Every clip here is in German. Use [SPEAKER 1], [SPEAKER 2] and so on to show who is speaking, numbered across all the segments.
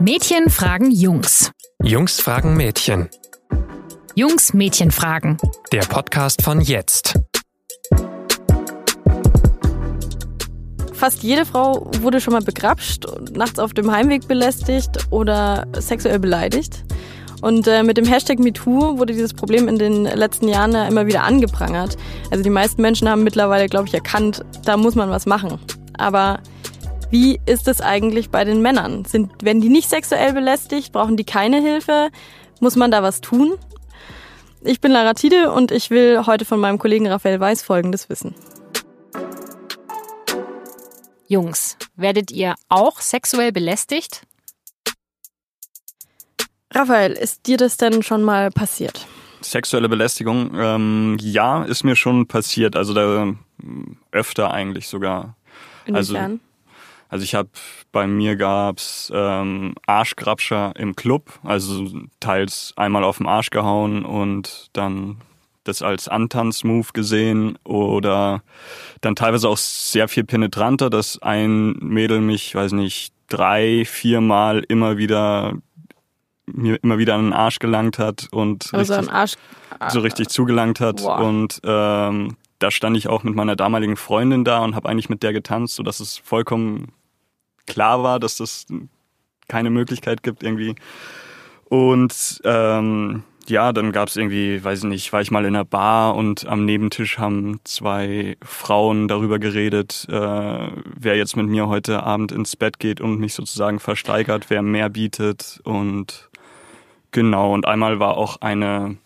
[SPEAKER 1] Mädchen fragen Jungs.
[SPEAKER 2] Jungs fragen Mädchen.
[SPEAKER 1] Jungs Mädchen fragen.
[SPEAKER 2] Der Podcast von jetzt.
[SPEAKER 3] Fast jede Frau wurde schon mal begrapscht, nachts auf dem Heimweg belästigt oder sexuell beleidigt. Und äh, mit dem Hashtag MeToo wurde dieses Problem in den letzten Jahren ja immer wieder angeprangert. Also die meisten Menschen haben mittlerweile, glaube ich, erkannt, da muss man was machen. Aber wie ist es eigentlich bei den Männern? Sind, wenn die nicht sexuell belästigt, brauchen die keine Hilfe? Muss man da was tun? Ich bin Lara Tide und ich will heute von meinem Kollegen Raphael Weiß Folgendes wissen.
[SPEAKER 1] Jungs, werdet ihr auch sexuell belästigt?
[SPEAKER 3] Raphael, ist dir das denn schon mal passiert?
[SPEAKER 4] Sexuelle Belästigung, ähm, ja, ist mir schon passiert. Also da ähm, öfter eigentlich sogar.
[SPEAKER 3] Inwiefern?
[SPEAKER 4] Also, also ich habe bei mir gab's ähm, Arschgrabscher im Club, also teils einmal auf den Arsch gehauen und dann das als Antanzmove gesehen oder dann teilweise auch sehr viel penetranter, dass ein Mädel mich, weiß nicht, drei, viermal immer wieder mir immer wieder an den Arsch gelangt hat und
[SPEAKER 3] Also
[SPEAKER 4] richtig,
[SPEAKER 3] Arsch.
[SPEAKER 4] so richtig zugelangt hat
[SPEAKER 3] Boah.
[SPEAKER 4] und ähm, da stand ich auch mit meiner damaligen Freundin da und habe eigentlich mit der getanzt, so dass es vollkommen klar war, dass das keine Möglichkeit gibt irgendwie. Und ähm, ja, dann gab es irgendwie, weiß ich nicht, war ich mal in einer Bar und am Nebentisch haben zwei Frauen darüber geredet, äh, wer jetzt mit mir heute Abend ins Bett geht und mich sozusagen versteigert, wer mehr bietet und genau. Und einmal war auch eine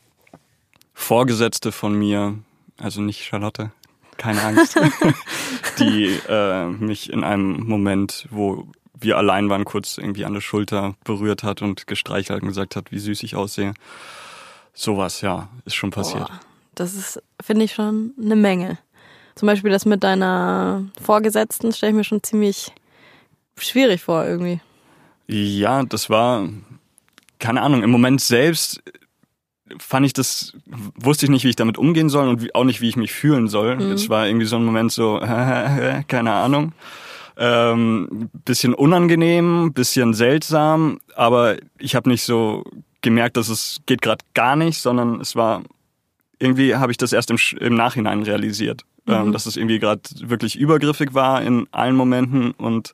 [SPEAKER 4] Vorgesetzte von mir, also nicht Charlotte, keine Angst, die äh, mich in einem Moment, wo wir allein waren, kurz irgendwie an der Schulter berührt hat und gestreichelt und gesagt hat, wie süß ich aussehe. Sowas, ja, ist schon passiert.
[SPEAKER 3] Boah, das ist, finde ich, schon eine Menge. Zum Beispiel das mit deiner Vorgesetzten stelle ich mir schon ziemlich schwierig vor irgendwie.
[SPEAKER 4] Ja, das war, keine Ahnung, im Moment selbst fand ich das, wusste ich nicht, wie ich damit umgehen soll und wie, auch nicht, wie ich mich fühlen soll. Es war irgendwie so ein Moment so, keine Ahnung. Ähm, bisschen unangenehm, bisschen seltsam, aber ich habe nicht so gemerkt, dass es geht gerade gar nicht, sondern es war irgendwie habe ich das erst im, im Nachhinein realisiert, ähm, dass es irgendwie gerade wirklich übergriffig war in allen Momenten und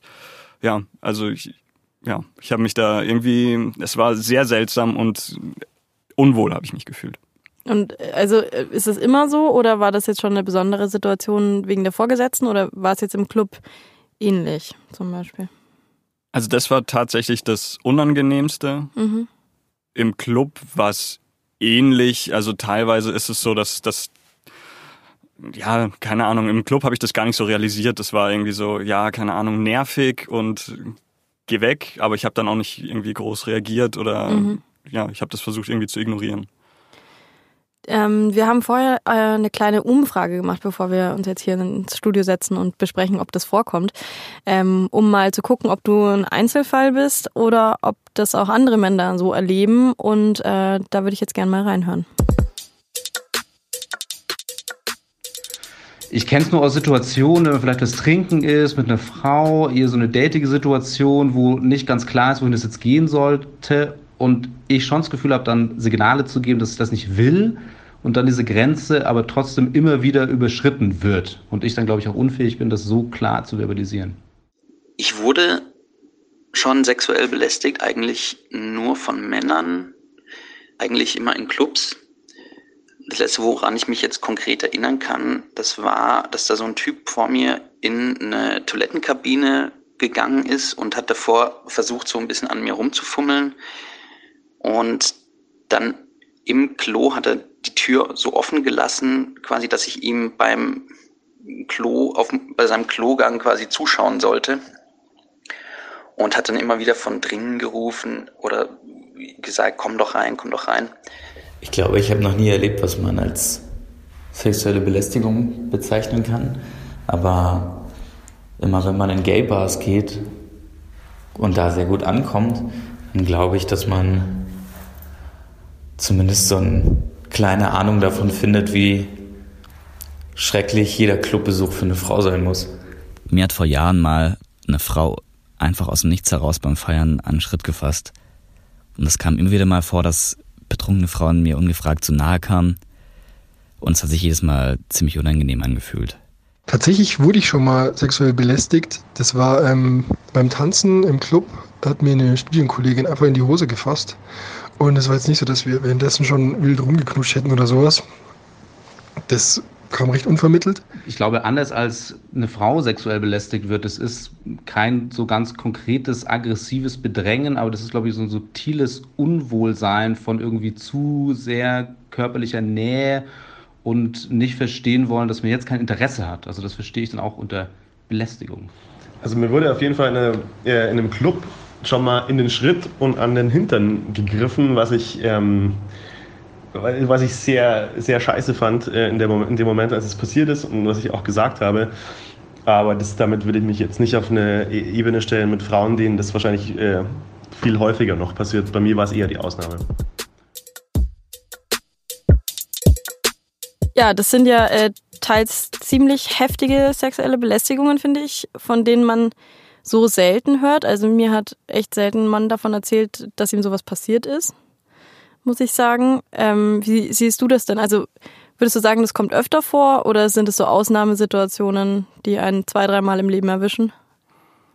[SPEAKER 4] ja, also ich, ja, ich habe mich da irgendwie, es war sehr seltsam und unwohl habe ich mich gefühlt.
[SPEAKER 3] Und äh, also äh, ist es immer so oder war das jetzt schon eine besondere Situation wegen der Vorgesetzten oder war es jetzt im Club ähnlich zum Beispiel?
[SPEAKER 4] Also das war tatsächlich das Unangenehmste.
[SPEAKER 3] Mhm.
[SPEAKER 4] Im Club war es ähnlich. Also teilweise ist es so, dass das ja, keine Ahnung, im Club habe ich das gar nicht so realisiert. Das war irgendwie so, ja, keine Ahnung, nervig und geh weg, aber ich habe dann auch nicht irgendwie groß reagiert oder ja, ich habe das versucht irgendwie zu ignorieren.
[SPEAKER 3] Ähm, wir haben vorher äh, eine kleine Umfrage gemacht, bevor wir uns jetzt hier ins Studio setzen und besprechen, ob das vorkommt, ähm, um mal zu gucken, ob du ein Einzelfall bist oder ob das auch andere Männer so erleben. Und äh, da würde ich jetzt gerne mal reinhören.
[SPEAKER 5] Ich kenne es nur aus Situationen, wenn man vielleicht das Trinken ist mit einer Frau, eher so eine datige Situation, wo nicht ganz klar ist, wohin das jetzt gehen sollte und ich schon das Gefühl habe, dann Signale zu geben, dass ich das nicht will und dann diese Grenze aber trotzdem immer wieder überschritten wird und ich dann, glaube ich, auch unfähig bin, das so klar zu verbalisieren.
[SPEAKER 6] Ich wurde schon sexuell belästigt, eigentlich nur von Männern, eigentlich immer in Clubs. Das letzte, woran ich mich jetzt konkret erinnern kann, das war, dass da so ein Typ vor mir in eine Toilettenkabine gegangen ist und hat davor versucht, so ein bisschen an mir rumzufummeln. Und dann im Klo hat er die Tür so offen gelassen, quasi, dass ich ihm beim Klo, auf, bei seinem Klogang quasi zuschauen sollte und hat dann immer wieder von drinnen gerufen oder gesagt, komm doch rein, komm doch rein.
[SPEAKER 7] Ich glaube, ich habe noch nie erlebt, was man als sexuelle Belästigung bezeichnen kann. Aber immer wenn man in Gay-Bars geht und da sehr gut ankommt, dann glaube ich, dass man zumindest so eine kleine Ahnung davon findet, wie schrecklich jeder Clubbesuch für eine Frau sein muss.
[SPEAKER 8] Mir hat vor Jahren mal eine Frau einfach aus dem Nichts heraus beim Feiern einen Schritt gefasst. Und es kam immer wieder mal vor, dass betrunkene Frauen mir ungefragt zu nahe kamen. Und es hat sich jedes Mal ziemlich unangenehm angefühlt.
[SPEAKER 9] Tatsächlich wurde ich schon mal sexuell belästigt. Das war ähm, beim Tanzen im Club. Da hat mir eine Studienkollegin einfach in die Hose gefasst. Und es war jetzt nicht so, dass wir währenddessen schon wild rumgeknutscht hätten oder sowas. Das kam recht unvermittelt.
[SPEAKER 5] Ich glaube, anders als eine Frau sexuell belästigt wird, es ist kein so ganz konkretes, aggressives Bedrängen, aber das ist, glaube ich, so ein subtiles Unwohlsein von irgendwie zu sehr körperlicher Nähe und nicht verstehen wollen, dass man jetzt kein Interesse hat. Also das verstehe ich dann auch unter Belästigung.
[SPEAKER 10] Also mir wurde auf jeden Fall in, eine, äh, in einem Club schon mal in den Schritt und an den Hintern gegriffen, was ich, ähm, was ich sehr, sehr scheiße fand äh, in, der, in dem Moment, als es passiert ist und was ich auch gesagt habe. Aber das, damit würde ich mich jetzt nicht auf eine e-, Ebene stellen mit Frauen, denen das wahrscheinlich äh, viel häufiger noch passiert. Bei mir war es eher die Ausnahme.
[SPEAKER 3] Ja, das sind ja äh, teils ziemlich heftige sexuelle Belästigungen, finde ich, von denen man so selten hört. Also mir hat echt selten ein Mann davon erzählt, dass ihm sowas passiert ist, muss ich sagen. Ähm, wie siehst du das denn? Also würdest du sagen, das kommt öfter vor oder sind es so Ausnahmesituationen, die einen zwei, dreimal im Leben erwischen?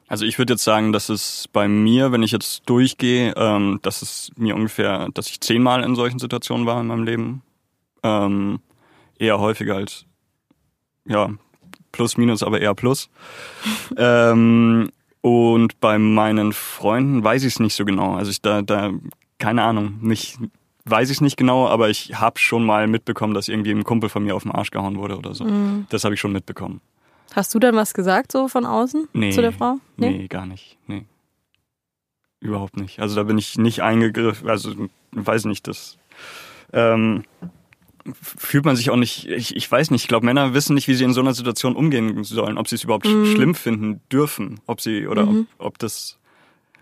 [SPEAKER 4] Also ich würde jetzt sagen, dass es bei mir, wenn ich jetzt durchgehe, ähm, dass es mir ungefähr, dass ich zehnmal in solchen Situationen war in meinem Leben. Ähm, eher häufiger als ja, plus minus, aber eher plus. ähm, und bei meinen Freunden weiß ich es nicht so genau. Also ich da, da, keine Ahnung, nicht, weiß ich es nicht genau, aber ich habe schon mal mitbekommen, dass irgendwie ein Kumpel von mir auf den Arsch gehauen wurde oder so. Mhm. Das habe ich schon mitbekommen.
[SPEAKER 3] Hast du dann was gesagt, so von außen
[SPEAKER 4] nee,
[SPEAKER 3] zu der Frau?
[SPEAKER 4] Nee? nee, gar nicht. Nee. Überhaupt nicht. Also da bin ich nicht eingegriffen, also weiß nicht, das. Ähm, fühlt man sich auch nicht, ich, ich weiß nicht, ich glaube, Männer wissen nicht, wie sie in so einer Situation umgehen sollen, ob sie es überhaupt mhm. schlimm finden dürfen, ob sie, oder mhm. ob, ob das,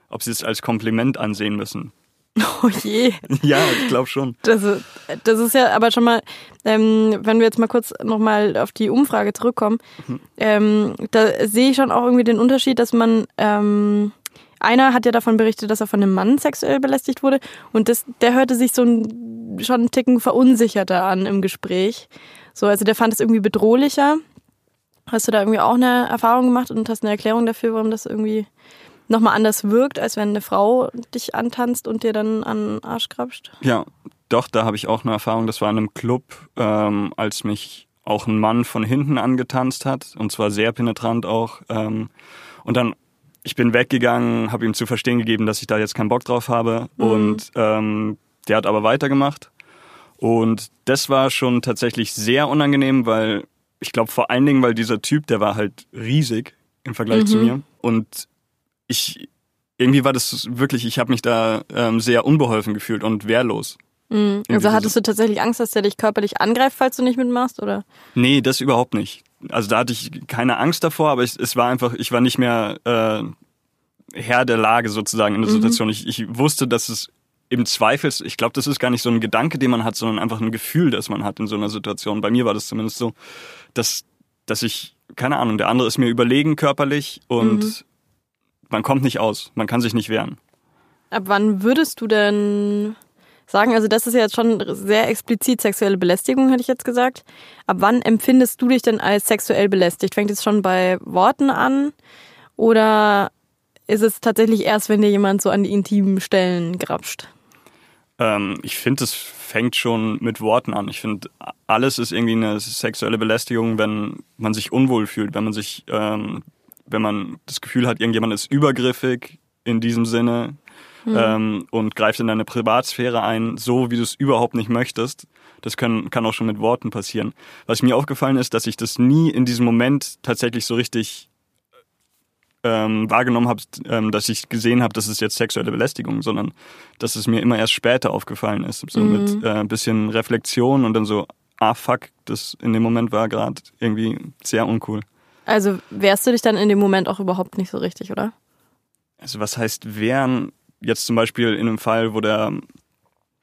[SPEAKER 4] ob sie es als Kompliment ansehen müssen.
[SPEAKER 3] Oh je.
[SPEAKER 4] Ja, ich glaube schon.
[SPEAKER 3] Das, das ist ja aber schon mal, ähm, wenn wir jetzt mal kurz nochmal auf die Umfrage zurückkommen, mhm. ähm, da sehe ich schon auch irgendwie den Unterschied, dass man ähm, einer hat ja davon berichtet, dass er von einem Mann sexuell belästigt wurde und das, der hörte sich so ein, schon einen Ticken verunsicherter an im Gespräch. So, also der fand es irgendwie bedrohlicher. Hast du da irgendwie auch eine Erfahrung gemacht und hast eine Erklärung dafür, warum das irgendwie nochmal anders wirkt, als wenn eine Frau dich antanzt und dir dann an den Arsch krapscht?
[SPEAKER 4] Ja, doch, da habe ich auch eine Erfahrung. Das war in einem Club, ähm, als mich auch ein Mann von hinten angetanzt hat und zwar sehr penetrant auch. Ähm, und dann ich bin weggegangen, habe ihm zu verstehen gegeben, dass ich da jetzt keinen Bock drauf habe. Mhm. Und ähm, der hat aber weitergemacht. Und das war schon tatsächlich sehr unangenehm, weil ich glaube vor allen Dingen, weil dieser Typ, der war halt riesig im Vergleich mhm. zu mir. Und ich irgendwie war das wirklich, ich habe mich da ähm, sehr unbeholfen gefühlt und wehrlos.
[SPEAKER 3] Mhm. Also hattest du tatsächlich Angst, dass der dich körperlich angreift, falls du nicht mitmachst, oder?
[SPEAKER 4] Nee, das überhaupt nicht also da hatte ich keine Angst davor, aber ich, es war einfach, ich war nicht mehr äh, Herr der Lage sozusagen in der mhm. Situation. Ich, ich wusste, dass es im Zweifel, ich glaube, das ist gar nicht so ein Gedanke, den man hat, sondern einfach ein Gefühl, das man hat in so einer Situation. Bei mir war das zumindest so, dass, dass ich, keine Ahnung, der andere ist mir überlegen körperlich und mhm. man kommt nicht aus, man kann sich nicht wehren.
[SPEAKER 3] Ab wann würdest du denn sagen, also das ist ja jetzt schon sehr explizit sexuelle Belästigung, hätte ich jetzt gesagt. Ab wann empfindest du dich denn als sexuell belästigt? Fängt es schon bei Worten an oder ist es tatsächlich erst, wenn dir jemand so an die intimen Stellen grapscht?
[SPEAKER 4] Ähm, ich finde, es fängt schon mit Worten an. Ich finde, alles ist irgendwie eine sexuelle Belästigung, wenn man sich unwohl fühlt, wenn man sich, ähm, wenn man das Gefühl hat, irgendjemand ist übergriffig in diesem Sinne, mhm. ähm, und greift in deine Privatsphäre ein, so wie du es überhaupt nicht möchtest. Das können, kann auch schon mit Worten passieren. Was mir aufgefallen ist, dass ich das nie in diesem Moment tatsächlich so richtig ähm, wahrgenommen habe, ähm, dass ich gesehen habe, das ist jetzt sexuelle Belästigung, sondern dass es mir immer erst später aufgefallen ist. So mhm. mit äh, ein bisschen Reflexion und dann so, ah fuck, das in dem Moment war gerade irgendwie sehr uncool.
[SPEAKER 3] Also wehrst du dich dann in dem Moment auch überhaupt nicht so richtig, oder?
[SPEAKER 4] Also was heißt wehren? Jetzt zum Beispiel in einem Fall, wo der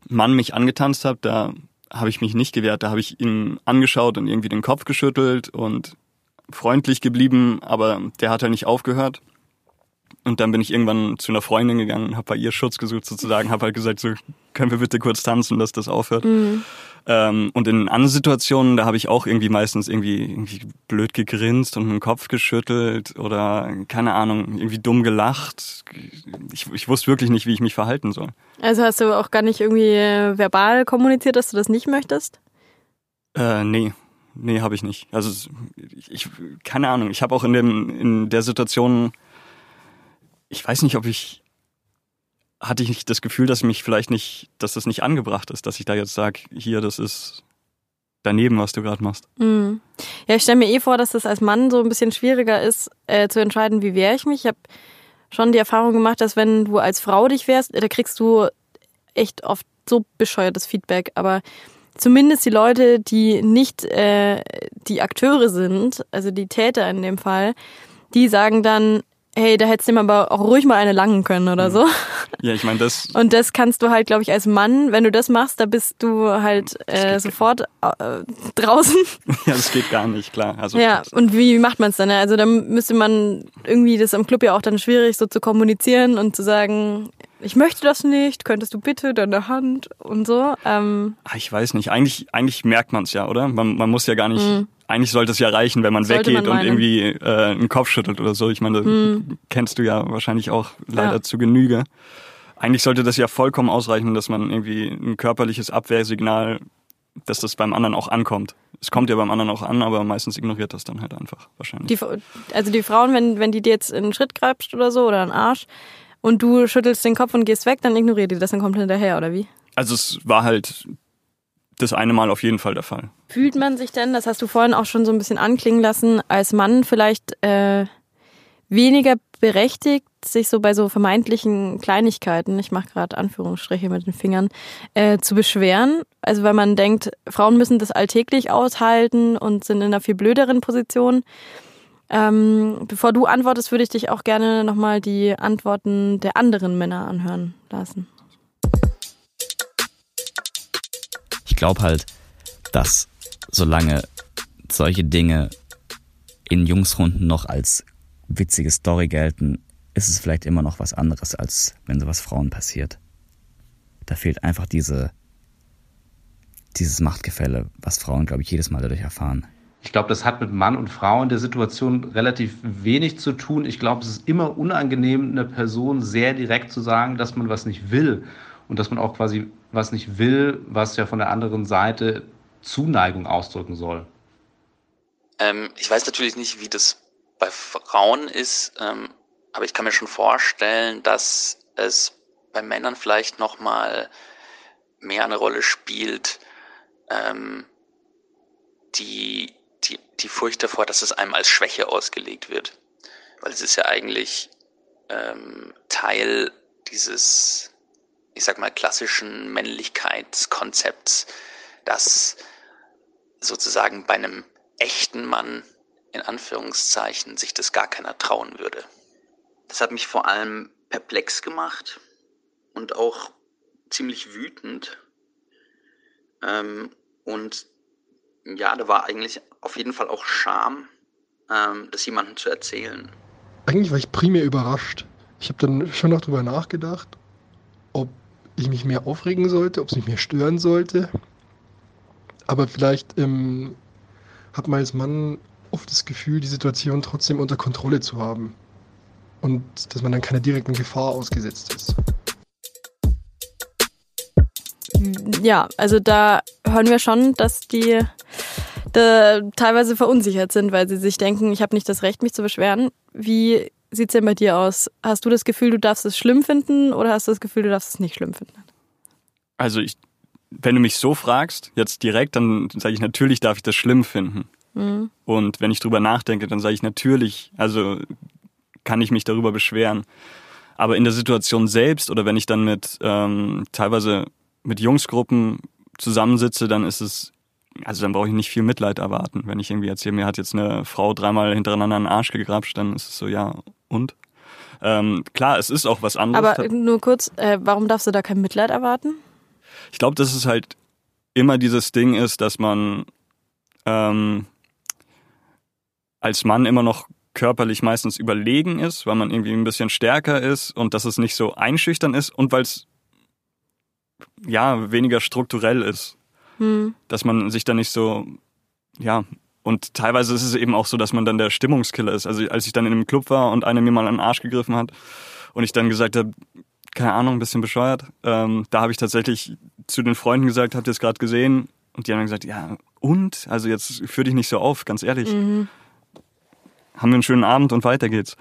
[SPEAKER 4] Mann mich angetanzt hat, da habe ich mich nicht gewehrt, da habe ich ihn angeschaut und irgendwie den Kopf geschüttelt und freundlich geblieben, aber der hat halt nicht aufgehört. und dann bin ich irgendwann zu einer Freundin gegangen habe bei ihr Schutz gesucht sozusagen, habe halt gesagt, so können wir bitte kurz tanzen, dass das aufhört.
[SPEAKER 3] Mhm.
[SPEAKER 4] Ähm, und in anderen Situationen, da habe ich auch irgendwie meistens irgendwie, irgendwie blöd gegrinst und den Kopf geschüttelt oder keine Ahnung, irgendwie dumm gelacht. Ich, ich wusste wirklich nicht, wie ich mich verhalten soll.
[SPEAKER 3] Also hast du auch gar nicht irgendwie äh, verbal kommuniziert, dass du das nicht möchtest?
[SPEAKER 4] Äh, nee. Nee, habe ich nicht. Also ich, ich keine Ahnung. Ich habe auch in dem in der Situation, ich weiß nicht, ob ich hatte ich nicht das Gefühl, dass mich vielleicht nicht, dass das nicht angebracht ist, dass ich da jetzt sage, hier, das ist daneben, was du gerade machst.
[SPEAKER 3] Mhm. Ja, ich stelle mir eh vor, dass das als Mann so ein bisschen schwieriger ist, äh, zu entscheiden, wie wehre ich mich. Ich habe schon die Erfahrung gemacht, dass wenn du als Frau dich wehrst, da kriegst du echt oft so bescheuertes Feedback. Aber zumindest die Leute, die nicht äh, die Akteure sind, also die Täter in dem Fall, die sagen dann, hey, da hättest du ihm aber auch ruhig mal eine langen können oder so.
[SPEAKER 4] Ja, ich meine, das.
[SPEAKER 3] Und das kannst du halt, glaube ich, als Mann, wenn du das machst, da bist du halt äh, sofort äh, draußen.
[SPEAKER 4] Ja, das geht gar nicht, klar. Also,
[SPEAKER 3] ja, und wie macht man es dann? Also da müsste man irgendwie das am Club ja auch dann schwierig so zu kommunizieren und zu sagen, ich möchte das nicht, könntest du bitte deine Hand und so. Ähm,
[SPEAKER 4] Ah, Ich weiß nicht. Eigentlich, eigentlich merkt man es ja, oder? Man, man muss ja gar nicht.
[SPEAKER 3] Mhm.
[SPEAKER 4] Eigentlich sollte es ja reichen, wenn man
[SPEAKER 3] Sollte
[SPEAKER 4] weggeht
[SPEAKER 3] man
[SPEAKER 4] und irgendwie äh, einen Kopf schüttelt oder so. Ich meine,
[SPEAKER 3] Mhm.
[SPEAKER 4] kennst du ja wahrscheinlich auch leider
[SPEAKER 3] Ja.
[SPEAKER 4] zu Genüge. Eigentlich sollte das ja vollkommen ausreichen, dass man irgendwie ein körperliches Abwehrsignal, dass das beim anderen auch ankommt. Es kommt ja beim anderen auch an, aber meistens ignoriert das dann halt einfach wahrscheinlich.
[SPEAKER 3] die, also die Frauen, wenn, wenn die dir jetzt in den Schritt grapscht oder so oder einen Arsch und du schüttelst den Kopf und gehst weg, dann ignoriert die das, dann kommt hinterher, oder wie?
[SPEAKER 4] Also es war halt das eine Mal auf jeden Fall der Fall.
[SPEAKER 3] Fühlt man sich denn, das hast du vorhin auch schon so ein bisschen anklingen lassen, als Mann vielleicht äh, weniger berechtigt, sich so bei so vermeintlichen Kleinigkeiten, ich mache gerade Anführungsstriche mit den Fingern, äh, zu beschweren? Also weil man denkt, Frauen müssen das alltäglich aushalten und sind in einer viel blöderen Position. Ähm, bevor du antwortest, würde ich dich auch gerne nochmal die Antworten der anderen Männer anhören lassen.
[SPEAKER 8] Glaube halt, dass solange solche Dinge in Jungsrunden noch als witzige Story gelten, ist es vielleicht immer noch was anderes, als wenn sowas Frauen passiert. Da fehlt einfach diese, dieses Machtgefälle, was Frauen, glaube ich, jedes Mal dadurch erfahren.
[SPEAKER 5] Ich glaube, das hat mit Mann und Frau in der Situation relativ wenig zu tun. Ich glaube, es ist immer unangenehm, einer Person sehr direkt zu sagen, dass man was nicht will. Und dass man auch quasi was nicht will, was ja von der anderen Seite Zuneigung ausdrücken soll.
[SPEAKER 6] Ähm, ich weiß natürlich nicht, wie das bei Frauen ist, ähm, aber ich kann mir schon vorstellen, dass es bei Männern vielleicht noch mal mehr eine Rolle spielt, ähm, die, die, die Furcht davor, dass es einem als Schwäche ausgelegt wird. Weil es ist ja eigentlich ähm, Teil dieses, ich sag mal, klassischen Männlichkeitskonzepts, dass sozusagen bei einem echten Mann in Anführungszeichen sich das gar keiner trauen würde. Das hat mich vor allem perplex gemacht und auch ziemlich wütend. Ähm, und ja, da war eigentlich auf jeden Fall auch Scham, ähm, das jemandem zu erzählen.
[SPEAKER 9] Eigentlich war ich primär überrascht. Ich habe dann schon noch drüber nachgedacht, ich mich mehr aufregen sollte, ob es mich mehr stören sollte. Aber vielleicht ähm, hat man als Mann oft das Gefühl, die Situation trotzdem unter Kontrolle zu haben. Und dass man dann keiner direkten Gefahr ausgesetzt ist.
[SPEAKER 3] Ja, also da hören wir schon, dass die da teilweise verunsichert sind, weil sie sich denken, ich habe nicht das Recht, mich zu beschweren. Wie sieht's denn bei dir aus? Hast du das Gefühl, du darfst es schlimm finden oder hast du das Gefühl, du darfst es nicht schlimm finden?
[SPEAKER 4] Also ich, wenn du mich so fragst, jetzt direkt, dann sage ich natürlich, darf ich das schlimm finden.
[SPEAKER 3] Mhm.
[SPEAKER 4] Und wenn ich drüber nachdenke, dann sage ich natürlich, also kann ich mich darüber beschweren. Aber in der Situation selbst oder wenn ich dann mit ähm, teilweise mit Jungsgruppen zusammensitze, dann ist es, also dann brauche ich nicht viel Mitleid erwarten. Wenn ich irgendwie erzähle, mir hat jetzt eine Frau dreimal hintereinander einen Arsch gegrapscht, dann ist es so, ja, und? Ähm, klar, es ist auch was anderes.
[SPEAKER 3] Aber nur kurz, äh, warum darfst du da kein Mitleid erwarten?
[SPEAKER 4] Ich glaube, dass es halt immer dieses Ding ist, dass man ähm, als Mann immer noch körperlich meistens überlegen ist, weil man irgendwie ein bisschen stärker ist und dass es nicht so einschüchtern ist und weil es ja weniger strukturell ist.
[SPEAKER 3] Hm.
[SPEAKER 4] Dass man sich da nicht so, ja, und teilweise ist es eben auch so, dass man dann der Stimmungskiller ist. Also als ich dann in einem Club war und einer mir mal an den Arsch gegriffen hat und ich dann gesagt habe, keine Ahnung, ein bisschen bescheuert, ähm, da habe ich tatsächlich zu den Freunden gesagt, habt ihr es gerade gesehen? Und die haben dann gesagt, ja, und? Also jetzt führ dich nicht so auf, ganz ehrlich.
[SPEAKER 3] Mhm.
[SPEAKER 4] Haben wir einen schönen Abend und weiter geht's.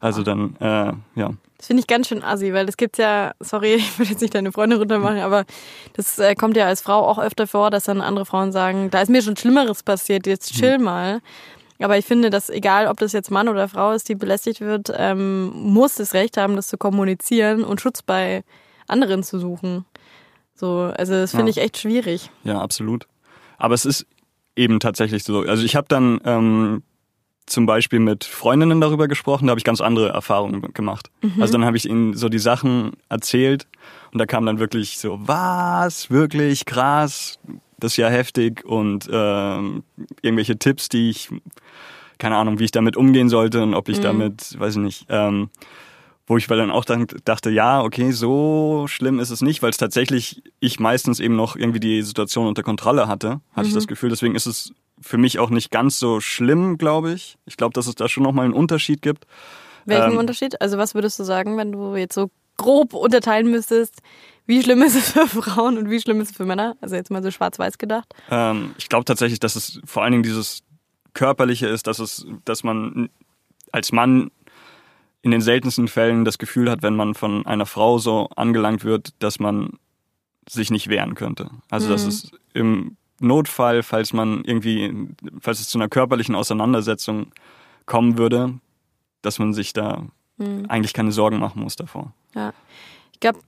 [SPEAKER 4] Also dann, äh, ja.
[SPEAKER 3] Das finde ich ganz schön assi, weil das gibt's ja, sorry, ich will jetzt nicht deine Freunde runtermachen, aber das äh, kommt ja als Frau auch öfter vor, dass dann andere Frauen sagen, da ist mir schon Schlimmeres passiert, jetzt chill mal. Aber ich finde, dass egal, ob das jetzt Mann oder Frau ist, die belästigt wird, ähm, muss das Recht haben, das zu kommunizieren und Schutz bei anderen zu suchen. So, also das finde
[SPEAKER 4] Ja.
[SPEAKER 3] ich echt schwierig.
[SPEAKER 4] Ja, absolut. Aber es ist eben tatsächlich so. Also ich habe dann ähm, zum Beispiel mit Freundinnen darüber gesprochen, da habe ich ganz andere Erfahrungen gemacht.
[SPEAKER 3] Mhm.
[SPEAKER 4] Also dann habe ich ihnen so die Sachen erzählt und da kam dann wirklich so, was, wirklich krass, das ist ja heftig und ähm, irgendwelche Tipps, die ich, keine Ahnung, wie ich damit umgehen sollte und ob ich
[SPEAKER 3] Mhm.
[SPEAKER 4] damit, weiß ich nicht, ähm, wo ich dann auch dann dachte, ja, okay, so schlimm ist es nicht, weil es tatsächlich ich meistens eben noch irgendwie die Situation unter Kontrolle hatte, hatte ich
[SPEAKER 3] Mhm.
[SPEAKER 4] das Gefühl. Deswegen ist es für mich auch nicht ganz so schlimm, glaube ich. Ich glaube, dass es da schon nochmal einen Unterschied gibt.
[SPEAKER 3] Welchen
[SPEAKER 4] Ähm,
[SPEAKER 3] Unterschied? Also was würdest du sagen, wenn du jetzt so grob unterteilen müsstest, wie schlimm ist es für Frauen und wie schlimm ist es für Männer? Also jetzt mal so schwarz-weiß gedacht.
[SPEAKER 4] Ähm, ich glaube tatsächlich, dass es vor allen Dingen dieses Körperliche ist, dass es, dass man als Mann in den seltensten Fällen das Gefühl hat, wenn man von einer Frau so angelangt wird, dass man sich nicht wehren könnte. Also dass
[SPEAKER 3] Mhm.
[SPEAKER 4] es im Notfall, falls man irgendwie, falls es zu einer körperlichen Auseinandersetzung kommen würde, dass man sich da
[SPEAKER 3] Mhm.
[SPEAKER 4] eigentlich keine Sorgen machen muss davor.
[SPEAKER 3] Ja. Ich glaube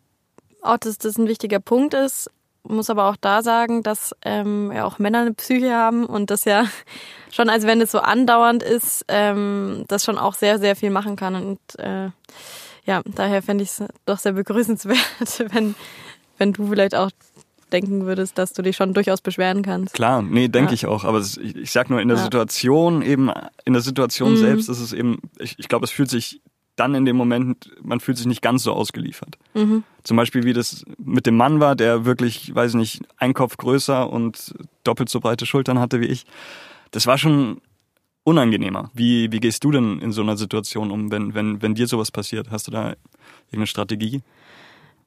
[SPEAKER 3] auch, dass das ein wichtiger Punkt ist. Muss aber auch da sagen, dass ähm, ja auch Männer eine Psyche haben und das ja schon, als wenn es so andauernd ist, ähm, das schon auch sehr, sehr viel machen kann. Und äh, ja, daher fände ich es doch sehr begrüßenswert, wenn, wenn du vielleicht auch denken würdest, dass du dich schon durchaus beschweren kannst.
[SPEAKER 4] Klar, nee, denke
[SPEAKER 3] Ja.
[SPEAKER 4] ich auch. Aber ich, ich sag nur, in der
[SPEAKER 3] Ja.
[SPEAKER 4] Situation eben, in der Situation
[SPEAKER 3] Mhm.
[SPEAKER 4] selbst ist es eben, ich, ich glaube, es fühlt sich dann in dem Moment, man fühlt sich nicht ganz so ausgeliefert.
[SPEAKER 3] Mhm.
[SPEAKER 4] Zum Beispiel, wie das mit dem Mann war, der wirklich, weiß ich nicht, ein Kopf größer und doppelt so breite Schultern hatte wie ich. Das war schon unangenehmer. Wie, wie gehst du denn in so einer Situation um, wenn, wenn, wenn dir sowas passiert? Hast du da irgendeine Strategie?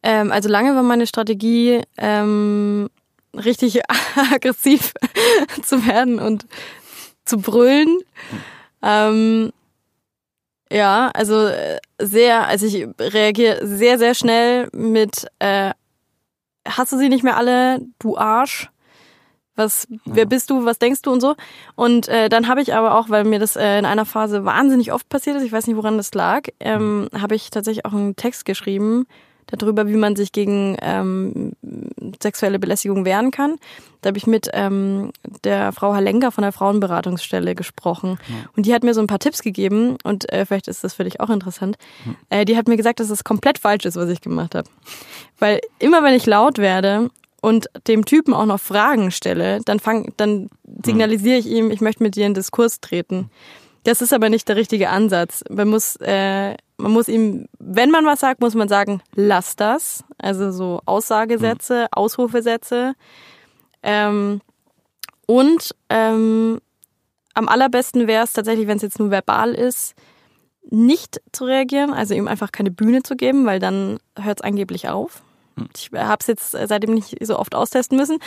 [SPEAKER 3] Ähm, also lange war meine Strategie, ähm, richtig aggressiv zu werden und zu brüllen. Ähm, ja, also äh, sehr, also ich reagiere sehr, sehr schnell mit äh, hast du sie nicht mehr alle, du Arsch? Was, wer bist du, was denkst du und so. Und äh, dann habe ich aber auch, weil mir das äh, in einer Phase wahnsinnig oft passiert ist, ich weiß nicht, woran das lag, ähm, habe ich tatsächlich auch einen Text geschrieben darüber, wie man sich gegen ähm, sexuelle Belästigung wehren kann. Da habe ich mit ähm, der Frau Halenka von der Frauenberatungsstelle gesprochen. Und die hat mir so ein paar Tipps gegeben und äh, vielleicht ist das für dich auch interessant. Äh, die hat mir gesagt, dass es komplett falsch ist, was ich gemacht habe. Weil immer wenn ich laut werde und dem Typen auch noch Fragen stelle, dann fang, dann signalisiere ich ihm, ich möchte mit dir in Diskurs treten. Das ist aber nicht der richtige Ansatz. Man muss, äh, man muss ihm, wenn man was sagt, muss man sagen, lass das. Also so Aussagesätze, Ausrufesätze. Ähm, und ähm, am allerbesten wäre es tatsächlich, wenn es jetzt nur verbal ist, nicht zu reagieren, also ihm einfach keine Bühne zu geben, weil dann hört es angeblich auf. Ich habe es jetzt seitdem nicht so oft austesten müssen.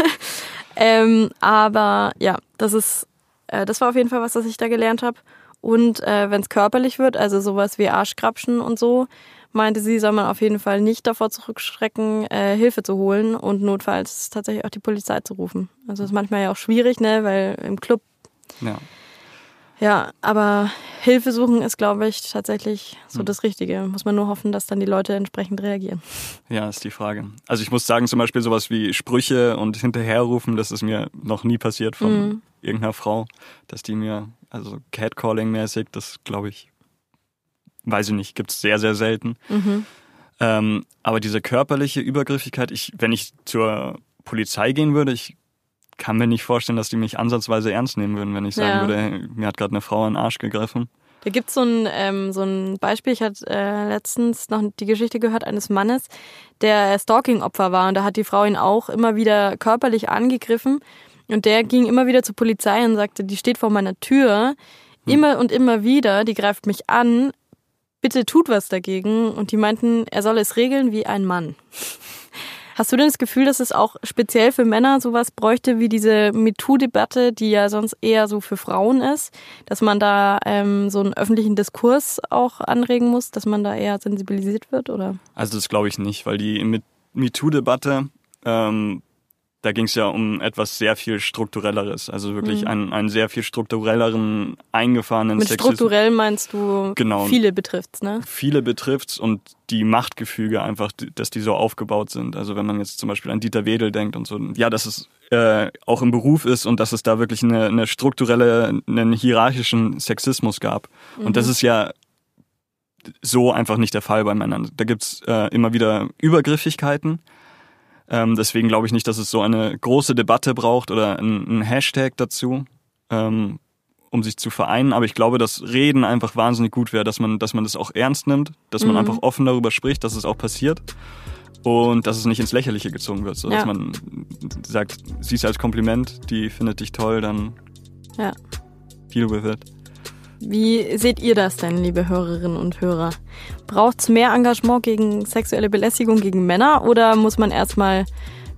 [SPEAKER 3] ähm, aber ja, das ist, äh, das war auf jeden Fall was, was ich da gelernt habe. Und äh, wenn es körperlich wird, also sowas wie Arschkrapschen und so, meinte sie, soll man auf jeden Fall nicht davor zurückschrecken, äh, Hilfe zu holen und notfalls tatsächlich auch die Polizei zu rufen. Also ist manchmal ja auch schwierig, ne, weil im Club
[SPEAKER 4] Ja.
[SPEAKER 3] ja, aber Hilfe suchen ist, glaube ich, tatsächlich so das Richtige. Muss man nur hoffen, dass dann die Leute entsprechend reagieren.
[SPEAKER 4] Ja, ist die Frage. Also ich muss sagen, zum Beispiel sowas wie Sprüche und hinterherrufen, das ist mir noch nie passiert von
[SPEAKER 3] Mhm.
[SPEAKER 4] irgendeiner Frau, dass die mir, also Catcalling-mäßig, das glaube ich, weiß ich nicht, gibt's sehr, sehr selten.
[SPEAKER 3] Mhm.
[SPEAKER 4] Ähm, aber diese körperliche Übergriffigkeit, ich, wenn ich zur Polizei gehen würde, ich kann mir nicht vorstellen, dass die mich ansatzweise ernst nehmen würden, wenn ich sagen
[SPEAKER 3] Ja.
[SPEAKER 4] würde, mir hat gerade eine Frau in den Arsch gegriffen.
[SPEAKER 3] Da gibt's so ein, ähm, so ein Beispiel, ich hatte äh, letztens noch die Geschichte gehört eines Mannes, der Stalking-Opfer war und da hat die Frau ihn auch immer wieder körperlich angegriffen und der ging immer wieder zur Polizei und sagte, die steht vor meiner Tür, immer und immer wieder, die greift mich an, bitte tut was dagegen und die meinten, er soll es regeln wie ein Mann. Hast du denn das Gefühl, dass es auch speziell für Männer sowas bräuchte wie diese MeToo-Debatte, die ja sonst eher so für Frauen ist, dass man da ähm, so einen öffentlichen Diskurs auch anregen muss, dass man da eher sensibilisiert wird, oder?
[SPEAKER 4] Also das glaube ich nicht, weil die MeToo-Debatte, ähm, da ging es ja um etwas sehr viel strukturelleres, also wirklich
[SPEAKER 3] Mhm.
[SPEAKER 4] einen, einen sehr viel strukturelleren, eingefahrenen
[SPEAKER 3] Mit
[SPEAKER 4] Sexismus.
[SPEAKER 3] strukturell meinst du,
[SPEAKER 4] Genau.
[SPEAKER 3] viele betrifft's, ne?
[SPEAKER 4] Viele betrifft's und die Machtgefüge einfach, dass die so aufgebaut sind. Also wenn man jetzt zum Beispiel an Dieter Wedel denkt und so, ja, dass es äh, auch im Beruf ist und dass es da wirklich eine, eine strukturelle, einen hierarchischen Sexismus gab. Und das
[SPEAKER 11] Mhm.
[SPEAKER 4] ist ja so einfach nicht der Fall bei Männern. Da gibt's äh, immer wieder Übergriffigkeiten. Ähm, deswegen glaube ich nicht, dass es so eine große Debatte braucht oder ein, Hashtag dazu, ähm, um sich zu vereinen. Aber ich glaube, dass Reden einfach wahnsinnig gut wäre, dass man, dass man das auch ernst nimmt, dass man
[SPEAKER 3] Mhm.
[SPEAKER 4] einfach offen darüber spricht, dass es auch passiert und dass es nicht ins Lächerliche gezogen wird, so dass
[SPEAKER 3] Ja.
[SPEAKER 4] man sagt, siehst als Kompliment, die findet dich toll, dann
[SPEAKER 3] Ja.
[SPEAKER 4] deal with it.
[SPEAKER 3] Wie seht ihr das denn, liebe Hörerinnen und Hörer? Braucht's mehr Engagement gegen sexuelle Belästigung gegen Männer oder muss man erstmal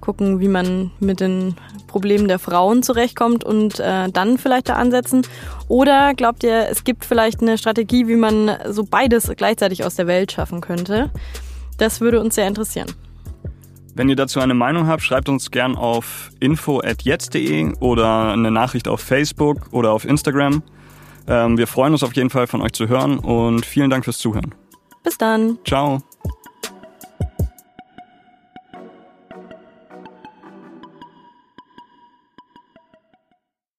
[SPEAKER 3] gucken, wie man mit den Problemen der Frauen zurechtkommt und äh, dann vielleicht da ansetzen? Oder glaubt ihr, es gibt vielleicht eine Strategie, wie man so beides gleichzeitig aus der Welt schaffen könnte? Das würde uns sehr interessieren.
[SPEAKER 4] Wenn ihr dazu eine Meinung habt, schreibt uns gern auf info@jetzt.de oder eine Nachricht auf Facebook oder auf Instagram. Ähm, wir freuen uns auf jeden Fall von euch zu hören und vielen Dank fürs Zuhören.
[SPEAKER 3] Bis dann.
[SPEAKER 4] Ciao.